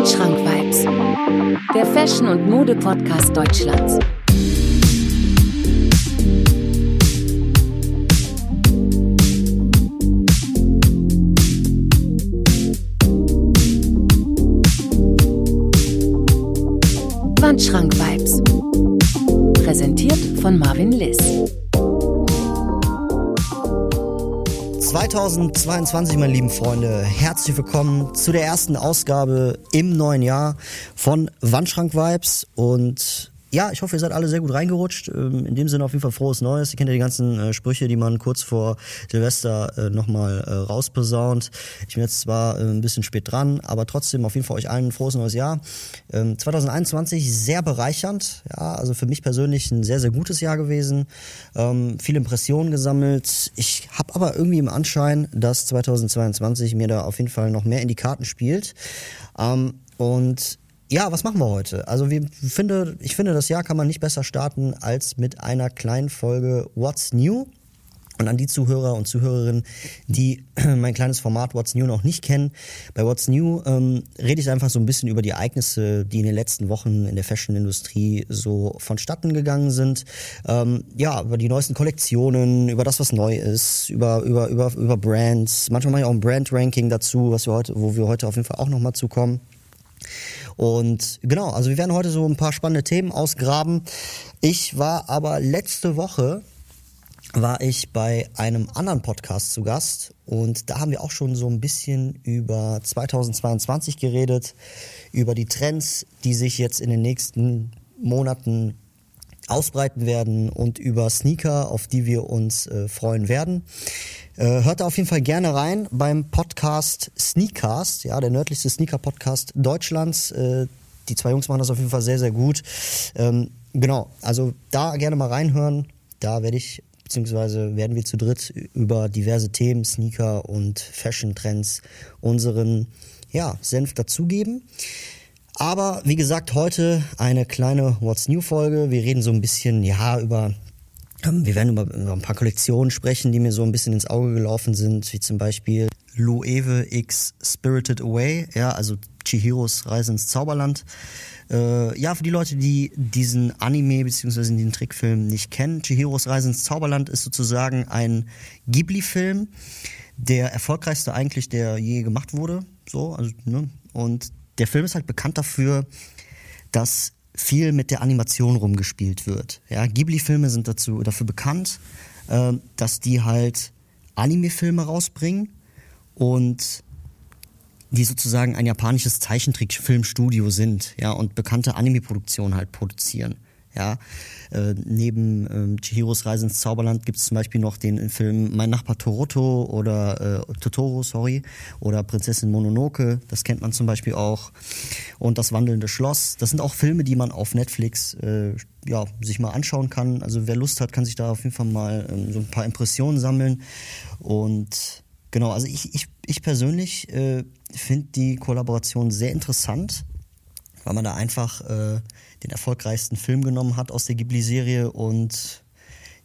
Wandschrank Vibes, der Fashion- und Mode-Podcast Deutschlands. 2022, meine lieben Freunde, herzlich willkommen zu der ersten Ausgabe im neuen Jahr von Wandschrank Vibes und ja, ich hoffe, ihr seid alle sehr gut reingerutscht. Ähm, in dem Sinne auf jeden Fall frohes Neues. Ihr kennt ja die ganzen äh, Sprüche, die man kurz vor Silvester äh, nochmal äh, rausposaunt. Ich bin jetzt zwar äh, ein bisschen spät dran, aber trotzdem auf jeden Fall euch allen ein frohes neues Jahr. Ähm, 2021 sehr bereichernd. Ja, also für mich persönlich ein sehr, sehr gutes Jahr gewesen. Ähm, viele Impressionen gesammelt. Ich habe aber irgendwie im Anschein, dass 2022 mir da auf jeden Fall noch mehr in die Karten spielt. Ähm, und ja, was machen wir heute? Also wir finde, ich finde, das Jahr kann man nicht besser starten als mit einer kleinen Folge What's New. Und an die Zuhörer und Zuhörerinnen, die mein kleines Format What's New noch nicht kennen. Bei What's New ähm, rede ich einfach so ein bisschen über die Ereignisse, die in den letzten Wochen in der Fashion-Industrie so vonstatten gegangen sind. Ähm, ja, über die neuesten Kollektionen, über das, was neu ist, über, über, über, über Brands. Manchmal mache ich auch ein Brand-Ranking dazu, was wir heute, wo wir heute auf jeden Fall auch nochmal zukommen. Und genau, also wir werden heute so ein paar spannende Themen ausgraben. Ich war aber letzte Woche war ich bei einem anderen Podcast zu Gast und da haben wir auch schon so ein bisschen über 2022 geredet, über die Trends, die sich jetzt in den nächsten Monaten ausbreiten werden und über Sneaker, auf die wir uns äh, freuen werden. Äh, hört da auf jeden Fall gerne rein beim Podcast Sneakcast, ja, der nördlichste Sneaker-Podcast Deutschlands. Äh, die zwei Jungs machen das auf jeden Fall sehr, sehr gut. Ähm, genau, also da gerne mal reinhören. Da werde ich, beziehungsweise werden wir zu dritt über diverse Themen, Sneaker und Fashion-Trends unseren ja, Senf dazugeben. Aber wie gesagt, heute eine kleine What's New Folge. Wir reden so ein bisschen, ja, über, ähm, wir werden über, über ein paar Kollektionen sprechen, die mir so ein bisschen ins Auge gelaufen sind, wie zum Beispiel Loewe X Spirited Away, ja, also Chihiros Reise ins Zauberland. Äh, ja, für die Leute, die diesen Anime bzw. den Trickfilm nicht kennen, Chihiros Reise ins Zauberland ist sozusagen ein Ghibli-Film, der erfolgreichste eigentlich, der je gemacht wurde. So, also, ne? Und der Film ist halt bekannt dafür, dass viel mit der Animation rumgespielt wird. Ja, Ghibli-Filme sind dazu, dafür bekannt, äh, dass die halt Anime-Filme rausbringen und die sozusagen ein japanisches Zeichentrickfilmstudio sind, ja, und bekannte Anime-Produktionen halt produzieren. Ja, äh, neben äh, Chihiros Reise ins Zauberland gibt es zum Beispiel noch den Film Mein Nachbar Toroto oder äh, Totoro, sorry, oder Prinzessin Mononoke, das kennt man zum Beispiel auch. Und Das wandelnde Schloss. Das sind auch Filme, die man auf Netflix äh, ja, sich mal anschauen kann. Also wer Lust hat, kann sich da auf jeden Fall mal ähm, so ein paar Impressionen sammeln. Und genau, also ich, ich, ich persönlich äh, finde die Kollaboration sehr interessant, weil man da einfach äh, den erfolgreichsten Film genommen hat aus der Ghibli-Serie und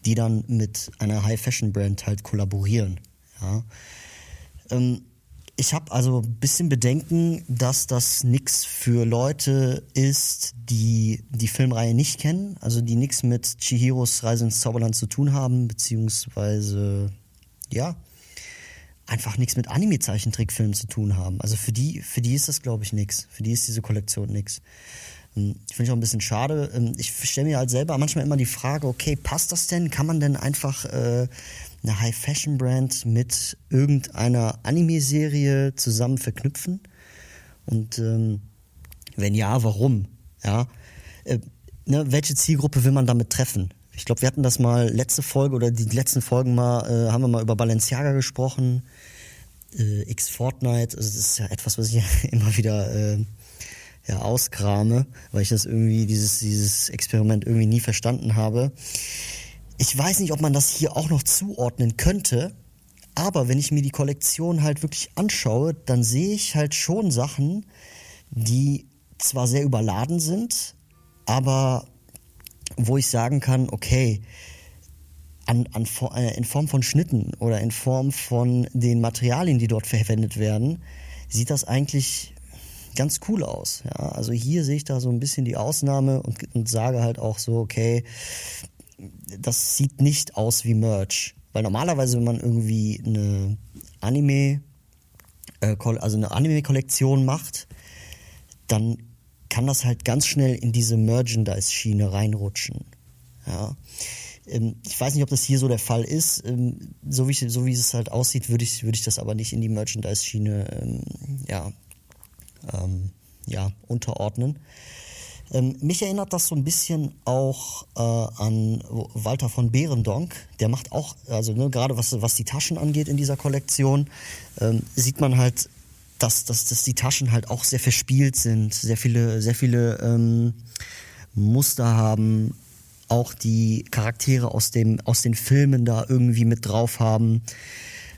die dann mit einer High-Fashion-Brand halt kollaborieren. Ja. Ähm, ich habe also ein bisschen Bedenken, dass das nichts für Leute ist, die die Filmreihe nicht kennen, also die nichts mit Chihiros Reise ins Zauberland zu tun haben, beziehungsweise ja, einfach nichts mit Anime-Zeichentrickfilmen zu tun haben. Also für die, für die ist das, glaube ich, nichts. Für die ist diese Kollektion nichts. Hm, ich finde ich auch ein bisschen schade. Ähm, ich stelle mir halt selber manchmal immer die Frage, okay, passt das denn? Kann man denn einfach äh, eine High-Fashion-Brand mit irgendeiner Anime-Serie zusammen verknüpfen? Und ähm, wenn ja, warum? Ja, äh, ne, welche Zielgruppe will man damit treffen? Ich glaube, wir hatten das mal letzte Folge oder die letzten Folgen mal, äh, haben wir mal über Balenciaga gesprochen, äh, X Fortnite. Also das ist ja etwas, was ich immer wieder äh, ja, auskrame, weil ich das irgendwie, dieses, dieses Experiment irgendwie nie verstanden habe. Ich weiß nicht, ob man das hier auch noch zuordnen könnte, aber wenn ich mir die Kollektion halt wirklich anschaue, dann sehe ich halt schon Sachen, die zwar sehr überladen sind, aber wo ich sagen kann, okay, an, an, äh, in Form von Schnitten oder in Form von den Materialien, die dort verwendet werden, sieht das eigentlich ganz cool aus. Ja, also hier sehe ich da so ein bisschen die Ausnahme und, und sage halt auch so, okay, das sieht nicht aus wie Merch. Weil normalerweise, wenn man irgendwie eine Anime, äh, also eine Anime-Kollektion macht, dann kann das halt ganz schnell in diese Merchandise-Schiene reinrutschen. Ja. Ähm, ich weiß nicht, ob das hier so der Fall ist. Ähm, so, wie, so wie es halt aussieht, würde ich, würde ich das aber nicht in die Merchandise-Schiene ähm, ja, ähm, ja, unterordnen. Ähm, mich erinnert das so ein bisschen auch äh, an Walter von Behrendonk. Der macht auch, also ne, gerade was, was die Taschen angeht in dieser Kollektion, ähm, sieht man halt, dass, dass, dass die Taschen halt auch sehr verspielt sind, sehr viele, sehr viele ähm, Muster haben, auch die Charaktere aus, dem, aus den Filmen da irgendwie mit drauf haben.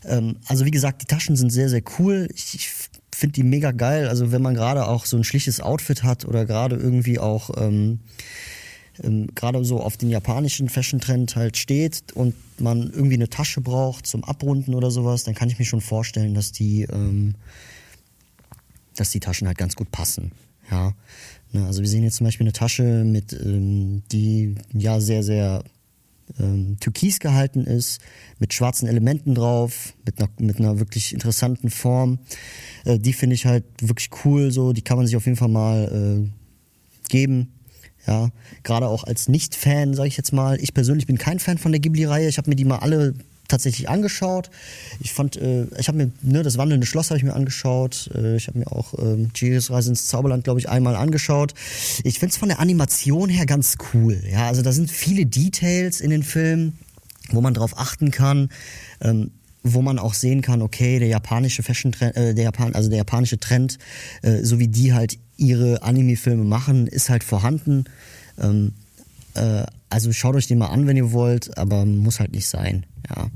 Ähm, also wie gesagt, die Taschen sind sehr, sehr cool. Ich, ich finde die mega geil. Also wenn man gerade auch so ein schlichtes Outfit hat oder gerade irgendwie auch ähm, ähm, gerade so auf den japanischen Fashion-Trend halt steht und man irgendwie eine Tasche braucht zum Abrunden oder sowas, dann kann ich mir schon vorstellen, dass die, ähm, dass die Taschen halt ganz gut passen. Ja. Ne, also wir sehen jetzt zum Beispiel eine Tasche mit, ähm, die ja sehr, sehr ähm, türkis gehalten ist, mit schwarzen Elementen drauf, mit einer, mit einer wirklich interessanten Form. Äh, die finde ich halt wirklich cool, so, die kann man sich auf jeden Fall mal äh, geben. Ja, gerade auch als Nicht-Fan, sage ich jetzt mal. Ich persönlich bin kein Fan von der Ghibli-Reihe. Ich habe mir die mal alle tatsächlich angeschaut. Ich fand, äh, ich habe mir, ne, das wandelnde Schloss habe ich mir angeschaut. Äh, ich habe mir auch ähm, Giles Reise ins Zauberland, glaube ich, einmal angeschaut. Ich finde es von der Animation her ganz cool. Ja, also da sind viele Details in den Filmen, wo man drauf achten kann. Ähm, wo man auch sehen kann, okay, der japanische Fashion Trend, äh, der Japan, also der japanische Trend, äh, so wie die halt ihre Anime-Filme machen, ist halt vorhanden. Ähm, äh, also schaut euch den mal an, wenn ihr wollt, aber muss halt nicht sein. Ja.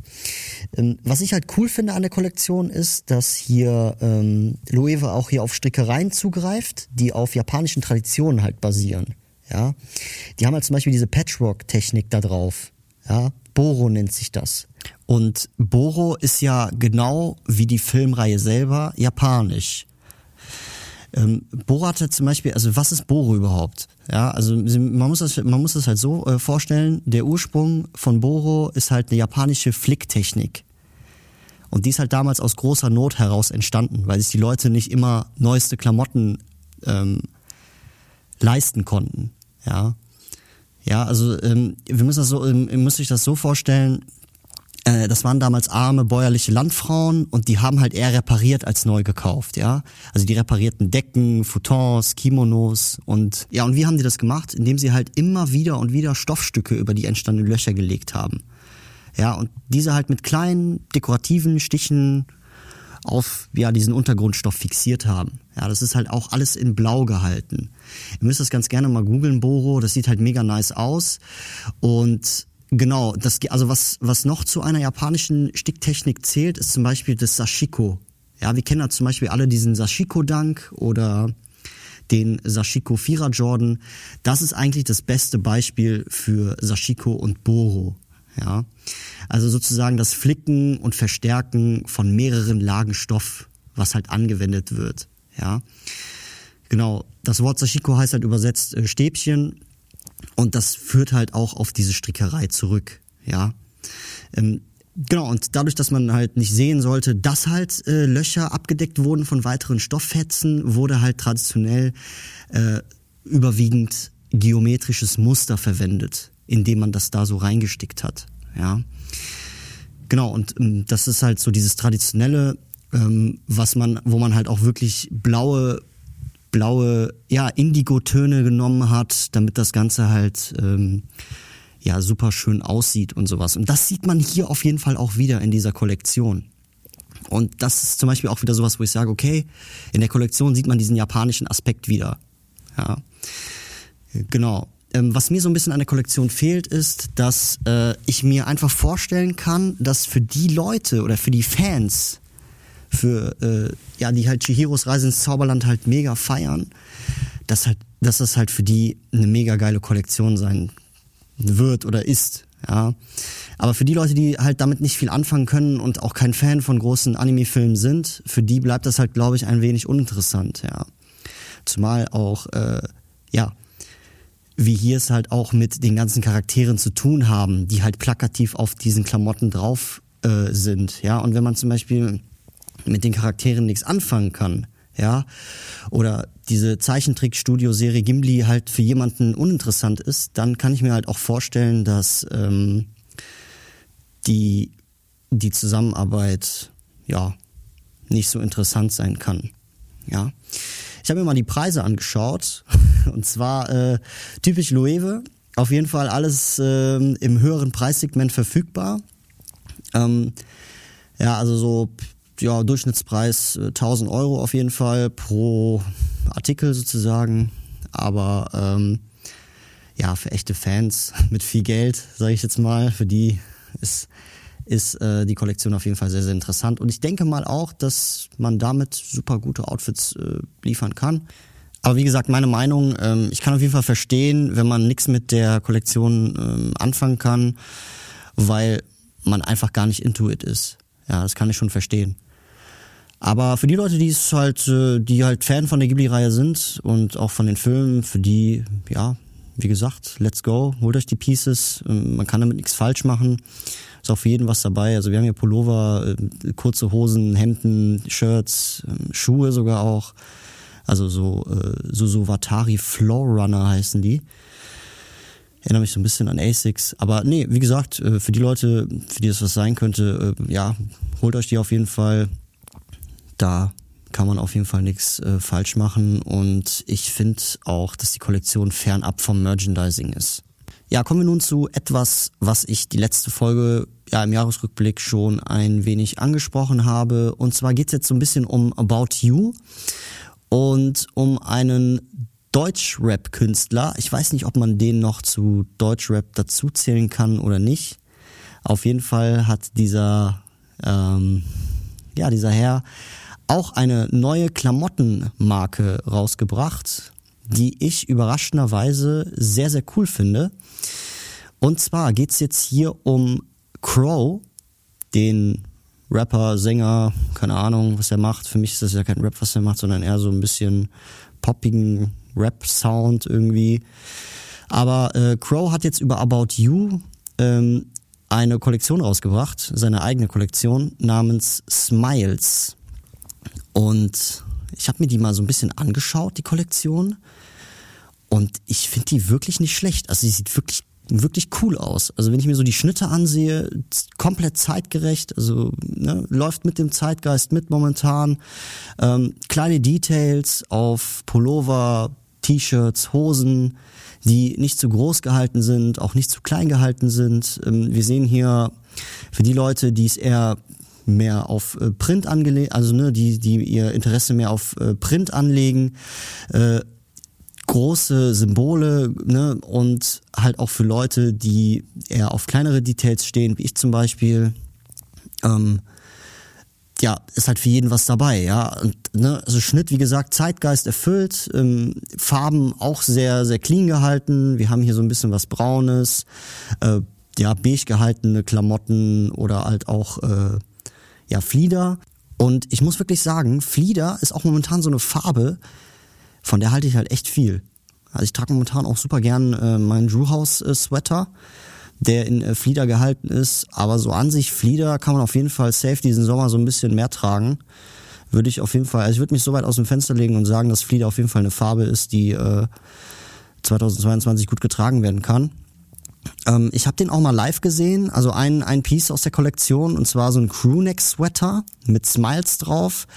Ähm, was ich halt cool finde an der Kollektion ist, dass hier ähm, Loewe auch hier auf Strickereien zugreift, die auf japanischen Traditionen halt basieren. Ja. Die haben halt zum Beispiel diese Patchwork-Technik da drauf. Ja. Boro nennt sich das. Und Boro ist ja genau wie die Filmreihe selber japanisch. Ähm, Boro hatte zum Beispiel, also was ist Boro überhaupt? Ja, also man muss das, man muss das halt so äh, vorstellen, der Ursprung von Boro ist halt eine japanische Flicktechnik. Und die ist halt damals aus großer Not heraus entstanden, weil sich die Leute nicht immer neueste Klamotten ähm, leisten konnten. Ja, ja, also ähm, wir müssen das so, ähm, ihr müsst euch das so vorstellen. Äh, das waren damals arme bäuerliche Landfrauen und die haben halt eher repariert als neu gekauft, ja. Also die reparierten Decken, Futons, Kimonos und ja, und wie haben die das gemacht? Indem sie halt immer wieder und wieder Stoffstücke über die entstandenen Löcher gelegt haben. Ja, und diese halt mit kleinen dekorativen Stichen auf ja diesen Untergrundstoff fixiert haben. Ja, das ist halt auch alles in Blau gehalten. Ihr müsst das ganz gerne mal googeln, Boro. Das sieht halt mega nice aus und Genau, das, also was, was noch zu einer japanischen Sticktechnik zählt, ist zum Beispiel das Sashiko. Ja, wir kennen ja zum Beispiel alle diesen Sashiko-Dank oder den Sashiko Vierer Jordan. Das ist eigentlich das beste Beispiel für Sashiko und Boro. Ja, also sozusagen das Flicken und Verstärken von mehreren Lagen Stoff, was halt angewendet wird. Ja, genau. Das Wort Sashiko heißt halt übersetzt äh, Stäbchen und das führt halt auch auf diese Strickerei zurück, ja. Ähm, genau, und dadurch, dass man halt nicht sehen sollte, dass halt äh, Löcher abgedeckt wurden von weiteren Stofffetzen, wurde halt traditionell äh, überwiegend geometrisches Muster verwendet, indem man das da so reingestickt hat, ja. Genau, und ähm, das ist halt so dieses traditionelle, ähm, was man, wo man halt auch wirklich blaue blaue, ja, Indigo-Töne genommen hat, damit das Ganze halt ähm, ja super schön aussieht und sowas. Und das sieht man hier auf jeden Fall auch wieder in dieser Kollektion. Und das ist zum Beispiel auch wieder sowas, wo ich sage, okay, in der Kollektion sieht man diesen japanischen Aspekt wieder. Ja, genau. Ähm, was mir so ein bisschen an der Kollektion fehlt, ist, dass äh, ich mir einfach vorstellen kann, dass für die Leute oder für die Fans, für äh, ja, die halt Chihiros Reise ins Zauberland halt mega feiern, dass halt, dass das halt für die eine mega geile Kollektion sein wird oder ist. Ja. Aber für die Leute, die halt damit nicht viel anfangen können und auch kein Fan von großen Anime-Filmen sind, für die bleibt das halt, glaube ich, ein wenig uninteressant, ja. Zumal auch, äh, ja, wie hier es halt auch mit den ganzen Charakteren zu tun haben, die halt plakativ auf diesen Klamotten drauf äh, sind. Ja, und wenn man zum Beispiel mit den Charakteren nichts anfangen kann, ja, oder diese Zeichentrick-Studio-Serie Gimli halt für jemanden uninteressant ist, dann kann ich mir halt auch vorstellen, dass ähm, die, die Zusammenarbeit ja nicht so interessant sein kann. Ja. Ich habe mir mal die Preise angeschaut. Und zwar äh, typisch Loewe. Auf jeden Fall alles äh, im höheren Preissegment verfügbar. Ähm, ja, also so ja, Durchschnittspreis äh, 1000 Euro auf jeden Fall pro Artikel sozusagen. Aber ähm, ja, für echte Fans mit viel Geld, sage ich jetzt mal, für die ist ist äh, die Kollektion auf jeden Fall sehr, sehr interessant. Und ich denke mal auch, dass man damit super gute Outfits äh, liefern kann. Aber wie gesagt, meine Meinung, ähm, ich kann auf jeden Fall verstehen, wenn man nichts mit der Kollektion ähm, anfangen kann, weil man einfach gar nicht intuit ist. Ja, das kann ich schon verstehen. Aber für die Leute, die es halt, äh, die halt Fan von der Ghibli-Reihe sind und auch von den Filmen, für die, ja, wie gesagt, let's go, holt euch die Pieces. Ähm, man kann damit nichts falsch machen. Ist auch für jeden was dabei. Also wir haben hier Pullover, äh, kurze Hosen, Hemden, Shirts, äh, Schuhe sogar auch. Also so äh, Susuwatari Floor Runner heißen die. Erinnere mich so ein bisschen an Asics. Aber nee, wie gesagt, für die Leute, für die das was sein könnte, ja, holt euch die auf jeden Fall. Da kann man auf jeden Fall nichts äh, falsch machen. Und ich finde auch, dass die Kollektion fernab vom Merchandising ist. Ja, kommen wir nun zu etwas, was ich die letzte Folge ja im Jahresrückblick schon ein wenig angesprochen habe. Und zwar geht es jetzt so ein bisschen um About You und um einen Deutschrap-Künstler. Ich weiß nicht, ob man den noch zu Deutschrap dazuzählen kann oder nicht. Auf jeden Fall hat dieser, ähm, ja, dieser Herr auch eine neue Klamottenmarke rausgebracht, die ich überraschenderweise sehr, sehr cool finde. Und zwar geht's jetzt hier um Crow, den Rapper, Sänger, keine Ahnung, was er macht. Für mich ist das ja kein Rap, was er macht, sondern eher so ein bisschen poppigen Rap-Sound irgendwie. Aber äh, Crow hat jetzt über About You ähm, eine Kollektion rausgebracht, seine eigene Kollektion namens Smiles. Und ich habe mir die mal so ein bisschen angeschaut, die Kollektion. Und ich finde die wirklich nicht schlecht. Also sie sieht wirklich wirklich cool aus. Also wenn ich mir so die Schnitte ansehe, komplett zeitgerecht, also ne, läuft mit dem Zeitgeist mit momentan. Ähm, kleine Details auf Pullover, T-Shirts, Hosen, die nicht zu groß gehalten sind, auch nicht zu klein gehalten sind. Ähm, wir sehen hier für die Leute, die es eher mehr auf äh, Print angelegt, also ne, die, die ihr Interesse mehr auf äh, Print anlegen, äh, große Symbole ne, und halt auch für Leute, die eher auf kleinere Details stehen, wie ich zum Beispiel. Ähm, ja, ist halt für jeden was dabei, ja. Und, ne, also Schnitt, wie gesagt, Zeitgeist erfüllt, ähm, Farben auch sehr, sehr clean gehalten. Wir haben hier so ein bisschen was Braunes, äh, ja, beige gehaltene Klamotten oder halt auch äh, ja, Flieder. Und ich muss wirklich sagen, Flieder ist auch momentan so eine Farbe, von der halte ich halt echt viel. Also ich trage momentan auch super gern äh, meinen Drew House äh, Sweater, der in äh, Flieder gehalten ist. Aber so an sich Flieder kann man auf jeden Fall safe diesen Sommer so ein bisschen mehr tragen. Würde ich auf jeden Fall, also ich würde mich so weit aus dem Fenster legen und sagen, dass Flieder auf jeden Fall eine Farbe ist, die äh, 2022 gut getragen werden kann. Ähm, ich habe den auch mal live gesehen, also ein, ein Piece aus der Kollektion und zwar so ein Crewneck-Sweater mit Smiles drauf.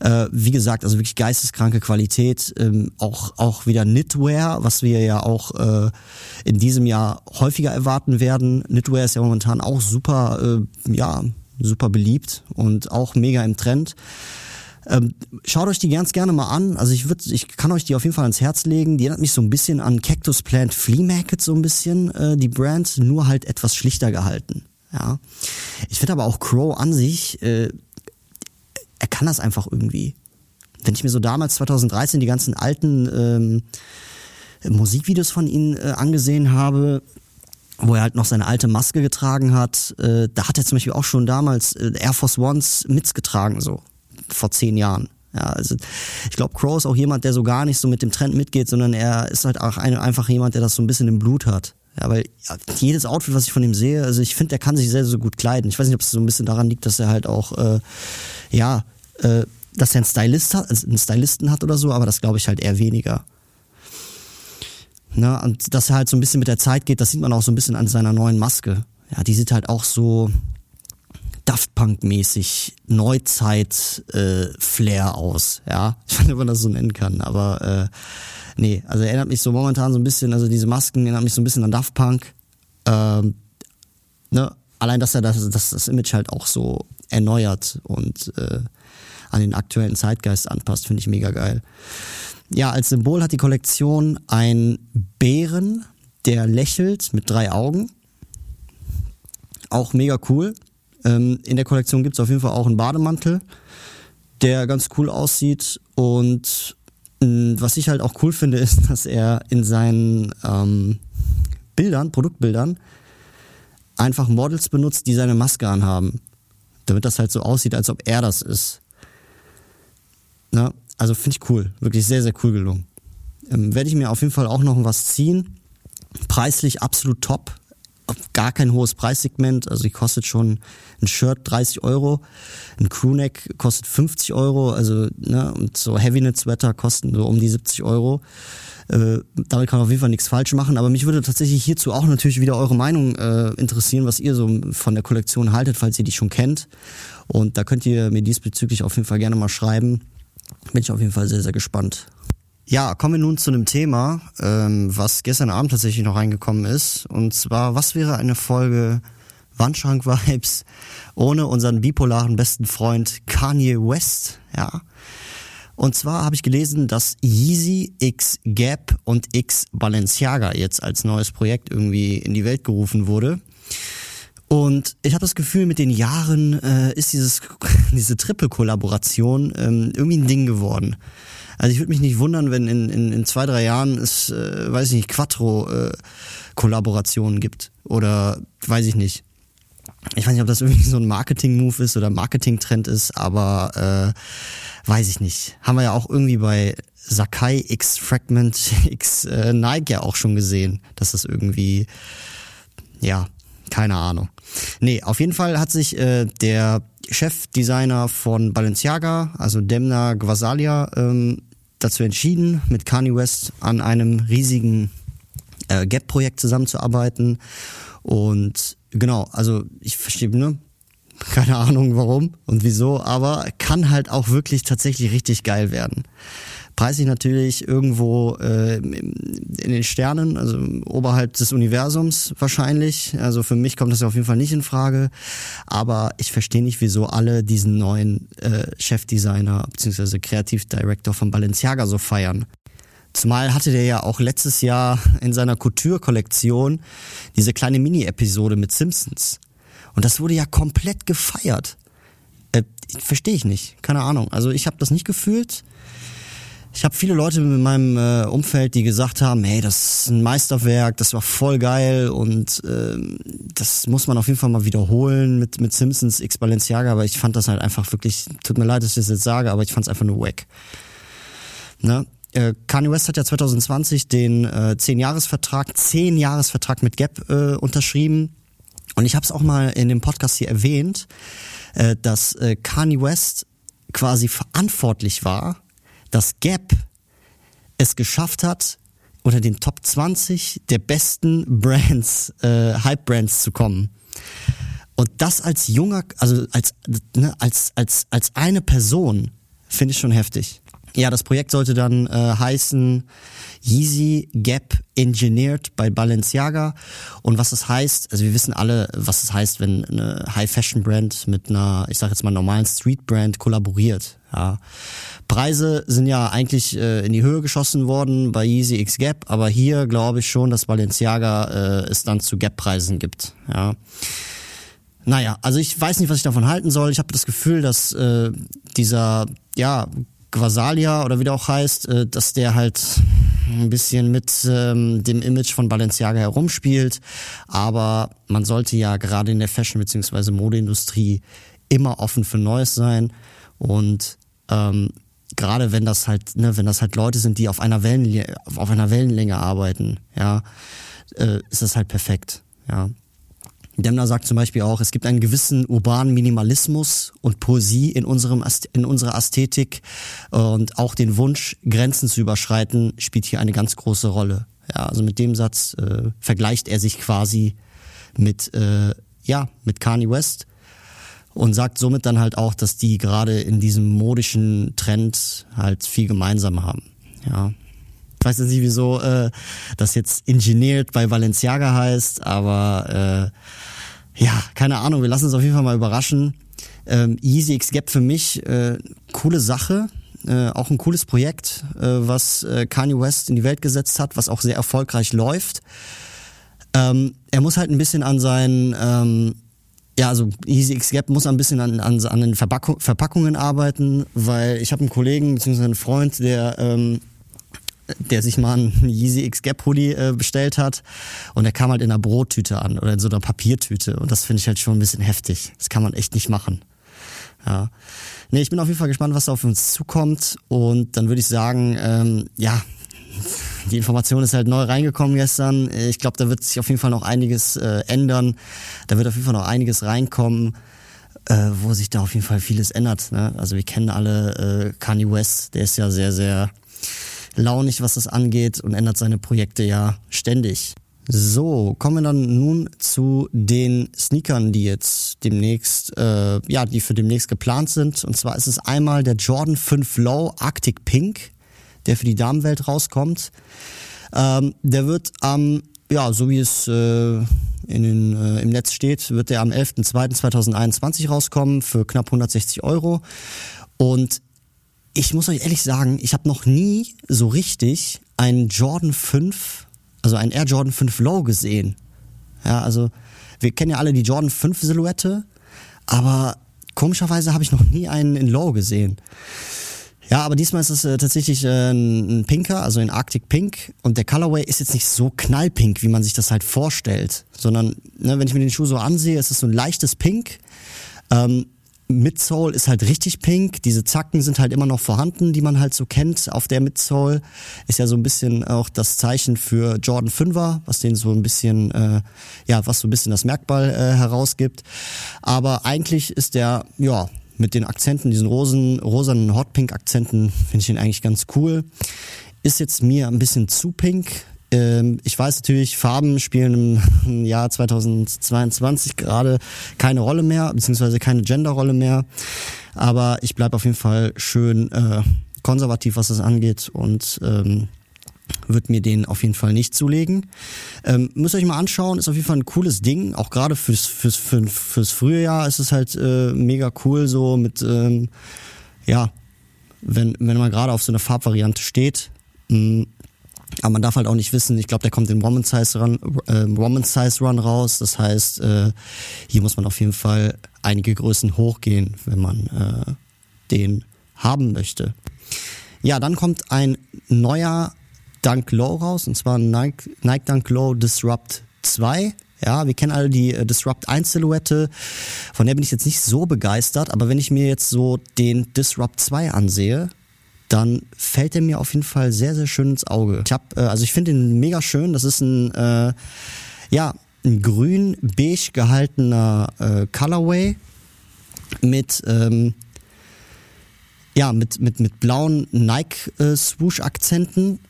Äh, wie gesagt, also wirklich geisteskranke Qualität, ähm, auch, auch wieder Knitwear, was wir ja auch äh, in diesem Jahr häufiger erwarten werden. Knitwear ist ja momentan auch super, äh, ja, super beliebt und auch mega im Trend. Ähm, schaut euch die ganz gerne mal an. Also ich würde, ich kann euch die auf jeden Fall ans Herz legen. Die erinnert mich so ein bisschen an Cactus Plant Flea Market so ein bisschen, äh, die Brand, nur halt etwas schlichter gehalten. Ja. Ich finde aber auch Crow an sich, äh, er kann das einfach irgendwie. Wenn ich mir so damals 2013 die ganzen alten ähm, Musikvideos von ihm äh, angesehen habe, wo er halt noch seine alte Maske getragen hat, äh, da hat er zum Beispiel auch schon damals äh, Air Force Ones mitgetragen so vor zehn Jahren. Ja, also ich glaube, Crow ist auch jemand, der so gar nicht so mit dem Trend mitgeht, sondern er ist halt auch ein, einfach jemand, der das so ein bisschen im Blut hat. Ja, weil jedes Outfit, was ich von ihm sehe, also ich finde, der kann sich sehr, sehr gut kleiden. Ich weiß nicht, ob es so ein bisschen daran liegt, dass er halt auch, äh, ja, äh, dass er einen Stylist hat, also einen Stylisten hat oder so, aber das glaube ich halt eher weniger. Na, und dass er halt so ein bisschen mit der Zeit geht, das sieht man auch so ein bisschen an seiner neuen Maske. Ja, die sieht halt auch so Daft Punk-mäßig Neuzeit-Flair äh, aus. Ja, ich weiß nicht, ob man das so nennen kann, aber äh, nee, also erinnert mich so momentan so ein bisschen, also diese Masken erinnert mich so ein bisschen an Daft Punk. Ähm, ne? Allein, dass er das, dass das Image halt auch so erneuert und äh, an den aktuellen Zeitgeist anpasst, finde ich mega geil. Ja, als Symbol hat die Kollektion ein Bären, der lächelt mit drei Augen. Auch mega cool. Ähm, in der Kollektion gibt es auf jeden Fall auch einen Bademantel, der ganz cool aussieht. Und äh, was ich halt auch cool finde, ist, dass er in seinen ähm, Bildern, Produktbildern, einfach Models benutzt, die seine Maske anhaben. Damit das halt so aussieht, als ob er das ist. Na, also finde ich cool. Wirklich sehr, sehr cool gelungen. Ähm, Werde ich mir auf jeden Fall auch noch was ziehen. Preislich absolut top. Gar kein hohes Preissegment. Also die kostet schon ein Shirt 30 Euro. Ein Crewneck kostet 50 Euro. Also, ne, und so Heavynet Sweater kosten so um die 70 Euro. Äh, damit kann man auf jeden Fall nichts falsch machen. Aber mich würde tatsächlich hierzu auch natürlich wieder eure Meinung äh, interessieren, was ihr so von der Kollektion haltet, falls ihr die schon kennt. Und da könnt ihr mir diesbezüglich auf jeden Fall gerne mal schreiben. Bin ich auf jeden Fall sehr, sehr gespannt. Ja, kommen wir nun zu einem Thema, ähm, was gestern Abend tatsächlich noch reingekommen ist. Und zwar, was wäre eine Folge Wandschrank-Vibes ohne unseren bipolaren besten Freund Kanye West? Ja. Und zwar habe ich gelesen, dass Yeezy X Gap und X Balenciaga jetzt als neues Projekt irgendwie in die Welt gerufen wurde. Und ich habe das Gefühl, mit den Jahren äh, ist dieses, diese Triple-Kollaboration ähm, irgendwie ein Ding geworden. Also ich würde mich nicht wundern, wenn in, in, in zwei, drei Jahren es, äh, weiß ich nicht, Quattro-Kollaborationen äh, gibt. Oder weiß ich nicht. Ich weiß nicht, ob das irgendwie so ein Marketing-Move ist oder Marketing-Trend ist, aber äh, weiß ich nicht. Haben wir ja auch irgendwie bei Sakai X Fragment X äh, Nike ja auch schon gesehen, dass das irgendwie, ja, keine Ahnung. Nee, auf jeden Fall hat sich äh, der Chefdesigner von Balenciaga, also Demna Gvasalia, ähm, dazu entschieden, mit Kanye West an einem riesigen äh, Gap-Projekt zusammenzuarbeiten. Und genau, also ich verstehe, ne? Keine Ahnung warum und wieso, aber kann halt auch wirklich tatsächlich richtig geil werden preislich natürlich irgendwo äh, in den Sternen, also oberhalb des Universums wahrscheinlich. Also für mich kommt das auf jeden Fall nicht in Frage. Aber ich verstehe nicht, wieso alle diesen neuen äh, Chefdesigner bzw. Kreativdirektor von Balenciaga so feiern. Zumal hatte der ja auch letztes Jahr in seiner Couture-Kollektion diese kleine Mini-Episode mit Simpsons. Und das wurde ja komplett gefeiert. Äh, Verstehe ich nicht. Keine Ahnung. Also ich habe das nicht gefühlt. Ich habe viele Leute in meinem äh, Umfeld, die gesagt haben, hey, das ist ein Meisterwerk, das war voll geil und äh, das muss man auf jeden Fall mal wiederholen mit, mit Simpsons X Balenciaga, aber ich fand das halt einfach wirklich, tut mir leid, dass ich das jetzt sage, aber ich fand es einfach nur wack. Ne? Äh, Kanye West hat ja 2020 den äh, 10-Jahres-Vertrag, 10-Jahres-Vertrag mit Gap äh, unterschrieben. Und ich habe es auch mal in dem Podcast hier erwähnt, äh, dass äh, Kanye West quasi verantwortlich war dass Gap es geschafft hat, unter den Top 20 der besten Brands, äh, Hype-Brands zu kommen. Und das als junger, also als, ne, als, als, als eine Person, finde ich schon heftig. Ja, das Projekt sollte dann äh, heißen Yeezy Gap Engineered bei Balenciaga. Und was das heißt, also wir wissen alle, was es das heißt, wenn eine High-Fashion-Brand mit einer, ich sage jetzt mal normalen Street-Brand kollaboriert. Ja. Preise sind ja eigentlich äh, in die Höhe geschossen worden bei Yeezy X Gap, aber hier glaube ich schon, dass Balenciaga äh, es dann zu Gap-Preisen gibt. Ja. Naja, also ich weiß nicht, was ich davon halten soll. Ich habe das Gefühl, dass äh, dieser ja Quasalia oder wie der auch heißt, äh, dass der halt ein bisschen mit ähm, dem Image von Balenciaga herumspielt. Aber man sollte ja gerade in der Fashion- bzw. Modeindustrie immer offen für Neues sein. Und ähm, gerade wenn das halt, ne, wenn das halt Leute sind, die auf einer Wellenlänge, auf einer Wellenlänge arbeiten, ja, äh, ist das halt perfekt, ja. Demner sagt zum Beispiel auch, es gibt einen gewissen urbanen Minimalismus und Poesie in, unserem, in unserer Ästhetik und auch den Wunsch, Grenzen zu überschreiten, spielt hier eine ganz große Rolle. Ja, also mit dem Satz äh, vergleicht er sich quasi mit, äh, ja, mit Kanye West und sagt somit dann halt auch, dass die gerade in diesem modischen Trend halt viel gemeinsam haben. Ja. Ich weiß jetzt nicht, wieso äh, das jetzt Engineered bei Balenciaga heißt, aber äh, ja, keine Ahnung, wir lassen uns auf jeden Fall mal überraschen. Ähm, Easy X Gap für mich, äh, coole Sache, äh, auch ein cooles Projekt, äh, was äh, Kanye West in die Welt gesetzt hat, was auch sehr erfolgreich läuft. Ähm, er muss halt ein bisschen an seinen ähm, ja, also Easy X Gap muss ein bisschen an, an, an den Verpackung, Verpackungen arbeiten, weil ich habe einen Kollegen bzw. einen Freund, der ähm, der sich mal einen Yeezy X Gap Hoodie äh, bestellt hat und der kam halt in einer Brottüte an oder in so einer Papiertüte und das finde ich halt schon ein bisschen heftig. Das kann man echt nicht machen. Ja. Nee, ich bin auf jeden Fall gespannt, was da auf uns zukommt und dann würde ich sagen, ähm, ja, die Information ist halt neu reingekommen gestern. Ich glaube, da wird sich auf jeden Fall noch einiges äh, ändern. Da wird auf jeden Fall noch einiges reinkommen, äh, wo sich da auf jeden Fall vieles ändert. Ne? Also wir kennen alle äh, Kanye West, der ist ja sehr, sehr launig, was das angeht und ändert seine Projekte ja ständig. So, kommen wir dann nun zu den Sneakern, die jetzt demnächst, äh, ja, die für demnächst geplant sind. Und zwar ist es einmal der Jordan 5 Low Arctic Pink der für die Damenwelt rauskommt. Ähm, der wird am, ja, so wie es äh, in den, äh, im Netz steht, wird der am 11.02.2021 rauskommen für knapp 160 Euro. Und ich muss euch ehrlich sagen, ich habe noch nie so richtig einen Jordan 5, also einen Air Jordan 5 Low gesehen. Ja, also wir kennen ja alle die Jordan 5 Silhouette, aber komischerweise habe ich noch nie einen in Low gesehen. Ja, aber diesmal ist es äh, tatsächlich äh, ein Pinker, also ein Arctic Pink. Und der Colorway ist jetzt nicht so knallpink, wie man sich das halt vorstellt, sondern ne, wenn ich mir den Schuh so ansehe, ist es so ein leichtes Pink. Ähm, Midsole ist halt richtig pink. Diese Zacken sind halt immer noch vorhanden, die man halt so kennt auf der Midsole. Ist ja so ein bisschen auch das Zeichen für Jordan 5er, was den so ein bisschen, äh, ja, was so ein bisschen das Merkmal äh, herausgibt. Aber eigentlich ist der, ja, mit den Akzenten, diesen rosen, rosanen Hotpink-Akzenten, finde ich ihn eigentlich ganz cool. Ist jetzt mir ein bisschen zu pink. Ähm, ich weiß natürlich, Farben spielen im Jahr 2022 gerade keine Rolle mehr, beziehungsweise keine Genderrolle mehr. Aber ich bleibe auf jeden Fall schön äh, konservativ, was das angeht und ähm, wird mir den auf jeden Fall nicht zulegen. Ähm, müsst ihr euch mal anschauen, ist auf jeden Fall ein cooles Ding. Auch gerade fürs, fürs, fürs, fürs frühe Jahr ist es halt äh, mega cool, so mit, ähm, ja, wenn, wenn man gerade auf so eine Farbvariante steht. Mh, aber man darf halt auch nicht wissen, ich glaube, der kommt in Woman Size Run, äh, Woman Size Run raus. Das heißt, äh, hier muss man auf jeden Fall einige Größen hochgehen, wenn man äh, den haben möchte. Ja, dann kommt ein neuer Dunk Low raus, und zwar Nike, Nike Dunk Low Disrupt 2. Ja, wir kennen alle die äh, Disrupt 1 Silhouette. Von der bin ich jetzt nicht so begeistert, aber wenn ich mir jetzt so den Disrupt 2 ansehe, dann fällt er mir auf jeden Fall sehr, sehr schön ins Auge. Ich hab, äh, also ich finde ihn mega schön. Das ist ein, äh, ja, ein grün-beige gehaltener äh, Colorway mit, ähm, ja, mit, mit, mit blauen Nike-Swoosh-Akzenten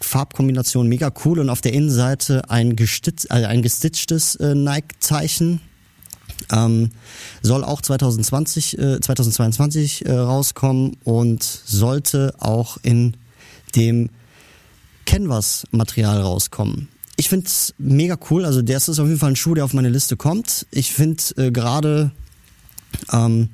Farbkombination mega cool und auf der Innenseite ein, gestitz, äh, ein gestitchtes äh, Nike-Zeichen. Ähm, soll auch 2020, äh, 2022 äh, rauskommen und sollte auch in dem Canvas-Material rauskommen. Ich finde es mega cool. Also der ist auf jeden Fall ein Schuh, der auf meine Liste kommt. Ich finde äh, gerade ähm,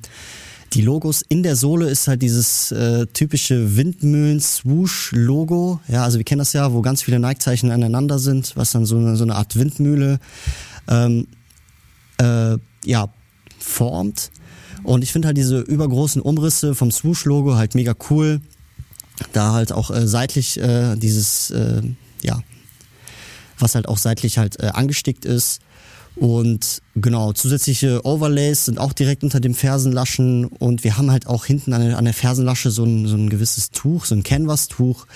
die Logos in der Sohle ist halt dieses äh, typische Windmühlen-Swoosh-Logo. Ja, also wir kennen das ja, wo ganz viele Nike-Zeichen aneinander sind, was dann so eine, so eine Art Windmühle ähm, äh, ja, formt. Und ich finde halt diese übergroßen Umrisse vom Swoosh-Logo halt mega cool. Da halt auch äh, seitlich äh, dieses, äh, ja, was halt auch seitlich halt äh, angestickt ist. Und genau, zusätzliche Overlays sind auch direkt unter dem Fersenlaschen und wir haben halt auch hinten an der, an der Fersenlasche so ein, so ein gewisses Tuch, so ein Canvas-Tuch.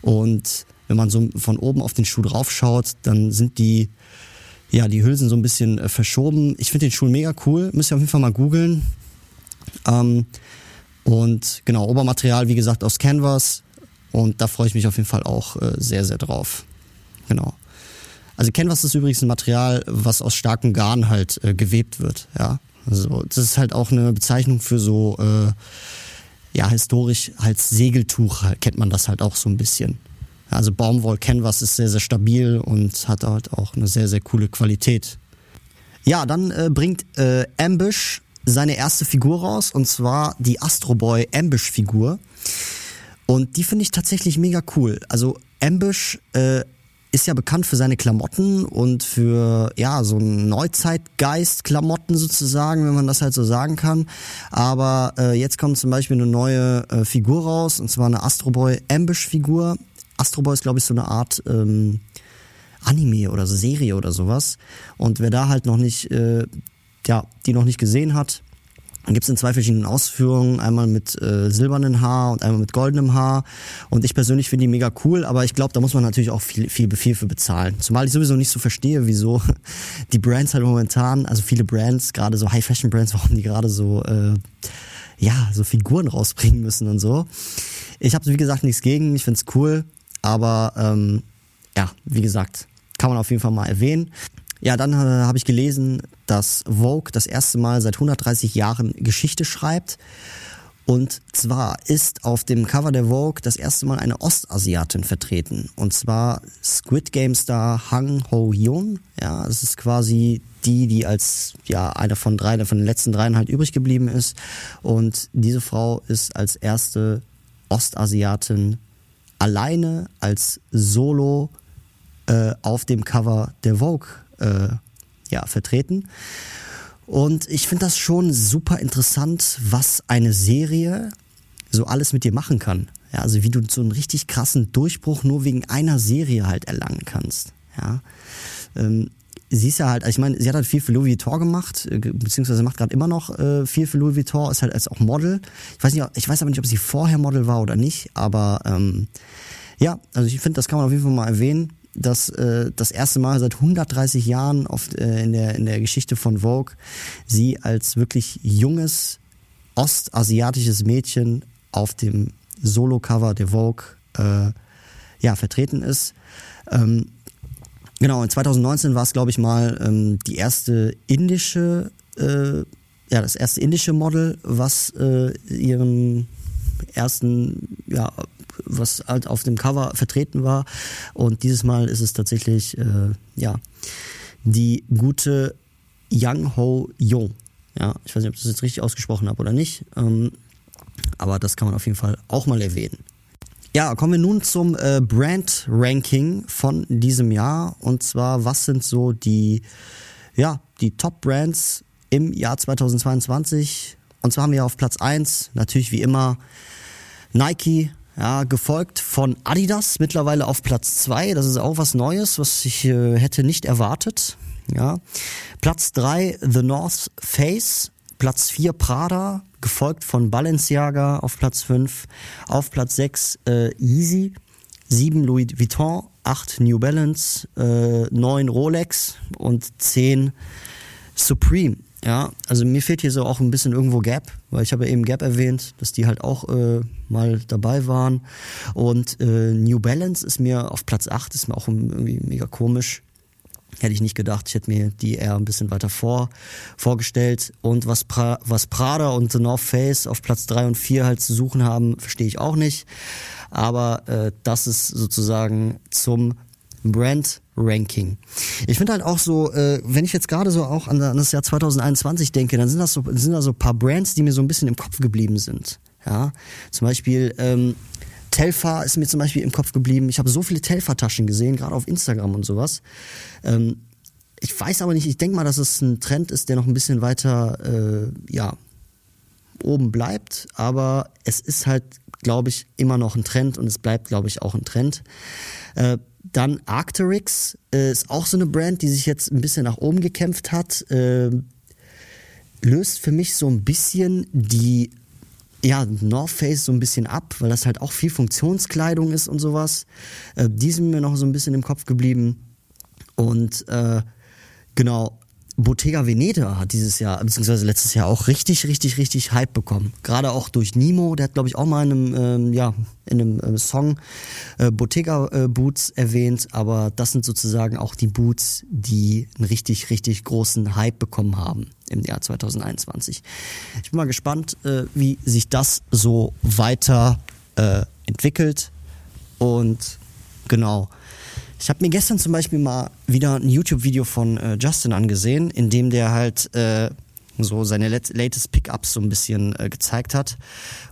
Und wenn man so von oben auf den Schuh draufschaut, dann sind die, ja, die Hülsen so ein bisschen äh, verschoben. Ich finde den Schuh mega cool, müsst ihr auf jeden Fall mal googeln. Ähm, und genau, Obermaterial, wie gesagt, aus Canvas. Und da freue ich mich auf jeden Fall auch äh, sehr, sehr drauf. Genau. Also Canvas ist übrigens ein Material, was aus starkem Garn halt äh, gewebt wird. Ja, also das ist halt auch eine Bezeichnung für so äh, ja historisch als Segeltuch kennt man das halt auch so ein bisschen. Also Baumwoll Canvas ist sehr sehr stabil und hat halt auch eine sehr sehr coole Qualität. Ja, dann äh, bringt äh, Ambush seine erste Figur raus und zwar die Astro Boy Ambush Figur. Und die finde ich tatsächlich mega cool. Also Ambush äh, ist ja bekannt für seine Klamotten und für ja so Neuzeitgeist-Klamotten sozusagen, wenn man das halt so sagen kann. Aber äh, jetzt kommt zum Beispiel eine neue äh, Figur raus und zwar eine Astro Boy Ambush-Figur. Astro Boy ist glaube ich so eine Art ähm, Anime oder Serie oder sowas. Und wer da halt noch nicht, äh, ja, die noch nicht gesehen hat, dann gibt es in zwei verschiedenen Ausführungen, einmal mit äh, silbernem Haar und einmal mit goldenem Haar. Und ich persönlich finde die mega cool, aber ich glaube, da muss man natürlich auch viel, viel, viel für bezahlen. Zumal ich sowieso nicht so verstehe, wieso die Brands halt momentan, also viele Brands, gerade so High-Fashion-Brands, warum die gerade so, äh, ja, so Figuren rausbringen müssen und so. Ich habe, wie gesagt, nichts gegen, ich find's cool, aber ähm, ja, wie gesagt, kann man auf jeden Fall mal erwähnen. Ja, dann äh, habe ich gelesen, dass Vogue das erste Mal seit 130 Jahren Geschichte schreibt. Und zwar ist auf dem Cover der Vogue das erste Mal eine Ostasiatin vertreten. Und zwar Squid Game Star Hang Ho Yoon. Ja, das ist quasi die, die als ja eine von drei, von den letzten dreien halt übrig geblieben ist. Und diese Frau ist als erste Ostasiatin alleine als Solo äh, auf dem Cover der Vogue äh, ja, vertreten. Und ich finde das schon super interessant, was eine Serie so alles mit dir machen kann. Ja, also wie du so einen richtig krassen Durchbruch nur wegen einer Serie halt erlangen kannst. Ja. Ähm, sie ist ja halt, ich meine, sie hat halt viel für Louis Vuitton gemacht, äh, beziehungsweise macht gerade immer noch äh, viel für Louis Vuitton, ist halt als auch Model. Ich weiß nicht, ich weiß aber nicht, ob sie vorher Model war oder nicht, aber ähm, ja, also ich finde, das kann man auf jeden Fall mal erwähnen dass äh, das erste Mal seit 130 Jahren oft äh, in, der, in der Geschichte von Vogue sie als wirklich junges ostasiatisches Mädchen auf dem Solo-Cover der Vogue äh, ja, vertreten ist. Ähm, genau, in 2019 war es, glaube ich, mal ähm, die erste indische, äh, ja, das erste indische Model, was äh, ihren ersten ja, was halt auf dem Cover vertreten war. Und dieses Mal ist es tatsächlich, äh, ja, die gute Yang Ho Yong. Ja, ich weiß nicht, ob ich das jetzt richtig ausgesprochen habe oder nicht. Ähm, aber das kann man auf jeden Fall auch mal erwähnen. Ja, kommen wir nun zum äh, Brand Ranking von diesem Jahr. Und zwar, was sind so die, ja, die Top Brands im Jahr 2022? Und zwar haben wir auf Platz 1 natürlich wie immer Nike, ja, gefolgt von Adidas, mittlerweile auf Platz zwei. Das ist auch was Neues, was ich äh, hätte nicht erwartet. Ja. Platz drei The North Face. Platz vier Prada, gefolgt von Balenciaga auf Platz fünf. Auf Platz sechs äh, Yeezy. sieben Louis Vuitton. acht New Balance. Äh, neun Rolex und zehn Supreme. Ja, also mir fehlt hier so auch ein bisschen irgendwo Gap, weil ich habe eben Gap erwähnt, dass die halt auch äh, mal dabei waren. Und äh, New Balance ist mir auf Platz 8, ist mir auch irgendwie mega komisch. Hätte ich nicht gedacht, ich hätte mir die eher ein bisschen weiter vor, vorgestellt. Und was, pra, was Prada und The North Face auf Platz 3 und 4 halt zu suchen haben, verstehe ich auch nicht. Aber äh, das ist sozusagen zum Brand Ranking. Ich finde halt auch so, äh, wenn ich jetzt gerade so auch an, das Jahr 2021 denke, dann sind das so, sind da so ein paar Brands, die mir so ein bisschen im Kopf geblieben sind. Ja, zum Beispiel ähm, Telfa ist mir zum Beispiel im Kopf geblieben. Ich habe so viele Telfa-Taschen gesehen, gerade auf Instagram und sowas. Ähm, ich weiß aber nicht, ich denke mal, dass es ein Trend ist, der noch ein bisschen weiter, äh, ja, oben bleibt, aber es ist halt, glaube ich, immer noch ein Trend und es bleibt, glaube ich, auch ein Trend. Äh, dann Arcteryx äh, ist auch so eine Brand, die sich jetzt ein bisschen nach oben gekämpft hat. Äh, löst für mich so ein bisschen die ja, North Face so ein bisschen ab, weil das halt auch viel Funktionskleidung ist und sowas. Äh, die sind mir noch so ein bisschen im Kopf geblieben. Und äh, genau, Bottega Veneta hat dieses Jahr, beziehungsweise letztes Jahr auch richtig, richtig, richtig Hype bekommen. Gerade auch durch Nimo, der hat, glaube ich, auch mal in einem, ähm, ja, in einem äh, Song äh, Bottega äh, Boots erwähnt, aber das sind sozusagen auch die Boots, die einen richtig, richtig großen Hype bekommen haben im Jahr 2021. Ich bin mal gespannt, äh, wie sich das so weiter äh, entwickelt und genau. Ich habe mir gestern zum Beispiel mal wieder ein YouTube-Video von äh, Justin angesehen, in dem der halt äh, so seine latest Pickups so ein bisschen äh, gezeigt hat.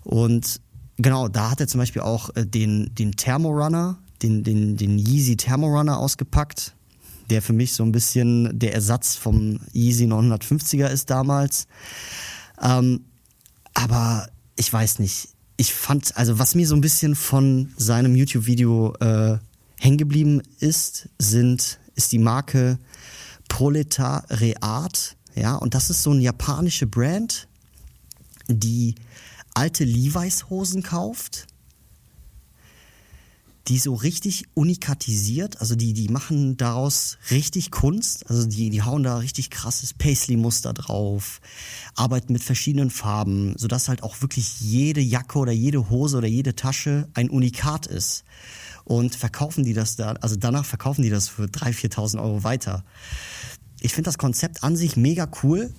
Und genau, da hat er zum Beispiel auch äh, den, den Thermorunner, den, den, den Yeezy Thermorunner ausgepackt, der für mich so ein bisschen der Ersatz vom Yeezy 950er ist damals. Ähm, aber ich weiß nicht. Ich fand, also was mir so ein bisschen von seinem YouTube-Video äh, hängen geblieben ist, sind, ist die Marke Proletariat. Ja, und das ist so eine japanische Brand, die alte Levi's Hosen kauft, die so richtig unikatisiert, also die, die machen daraus richtig Kunst, also die, die hauen da richtig krasses Paisley-Muster drauf, arbeiten mit verschiedenen Farben, sodass halt auch wirklich jede Jacke oder jede Hose oder jede Tasche ein Unikat ist und verkaufen die das da, also danach verkaufen die das für 3.000, 4.000 Euro weiter. Ich finde das Konzept an sich mega cool,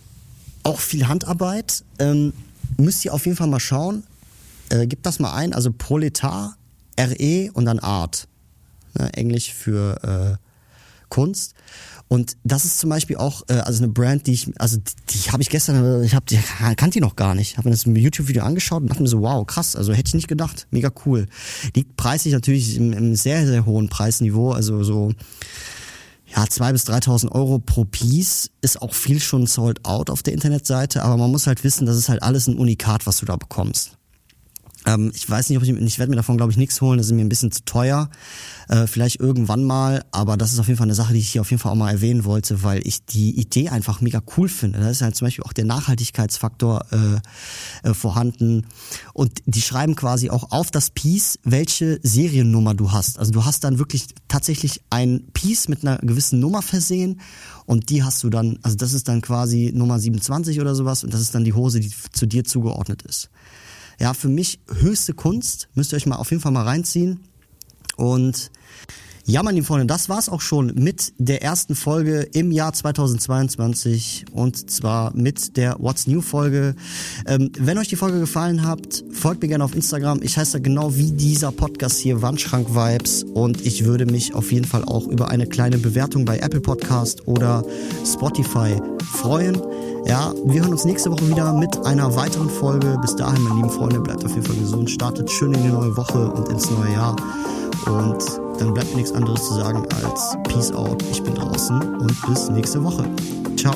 auch viel Handarbeit. Ähm, müsst ihr auf jeden Fall mal schauen. Äh, gebt das mal ein, also Proletar, RE und dann Art. Ne, Englisch für äh, Kunst. Und das ist zum Beispiel auch äh, also eine Brand, die ich, also die, die habe ich gestern, ich habe die kannte die noch gar nicht. Ich Habe mir das YouTube-Video angeschaut und dachte mir so, wow, krass, also hätte ich nicht gedacht, mega cool. Liegt preislich natürlich im, im sehr, sehr hohen Preisniveau, also so ja, zwei bis 3.000 Euro pro Piece ist auch viel schon sold out auf der Internetseite, aber man muss halt wissen, das ist halt alles ein Unikat, was du da bekommst. Ähm, ich weiß nicht, ob ich, ich werde mir davon, glaube ich, nichts holen. Das ist mir ein bisschen zu teuer. Äh, vielleicht irgendwann mal, aber das ist auf jeden Fall eine Sache, die ich hier auf jeden Fall auch mal erwähnen wollte, weil ich die Idee einfach mega cool finde. Da ist halt zum Beispiel auch der Nachhaltigkeitsfaktor äh, äh, vorhanden. Und die schreiben quasi auch auf das Piece, welche Seriennummer du hast. Also du hast dann wirklich tatsächlich ein Piece mit einer gewissen Nummer versehen und die hast du dann, also das ist dann quasi Nummer 27 oder sowas und das ist dann die Hose, die zu dir zugeordnet ist. Ja, für mich höchste Kunst. Müsst ihr euch mal auf jeden Fall mal reinziehen. Und ja, meine lieben Freunde, das war's auch schon mit der ersten Folge im Jahr 2022 und zwar mit der What's New Folge. Ähm, wenn euch die Folge gefallen hat, folgt mir gerne auf Instagram. Ich heiße genau wie dieser Podcast hier Wandschrank Vibes und ich würde mich auf jeden Fall auch über eine kleine Bewertung bei Apple Podcast oder Spotify freuen. Ja, wir hören uns nächste Woche wieder mit einer weiteren Folge. Bis dahin, meine lieben Freunde, bleibt auf jeden Fall gesund, startet schön in die neue Woche und ins neue Jahr. Und dann bleibt mir nichts anderes zu sagen als Peace out, ich bin draußen und bis nächste Woche. Ciao.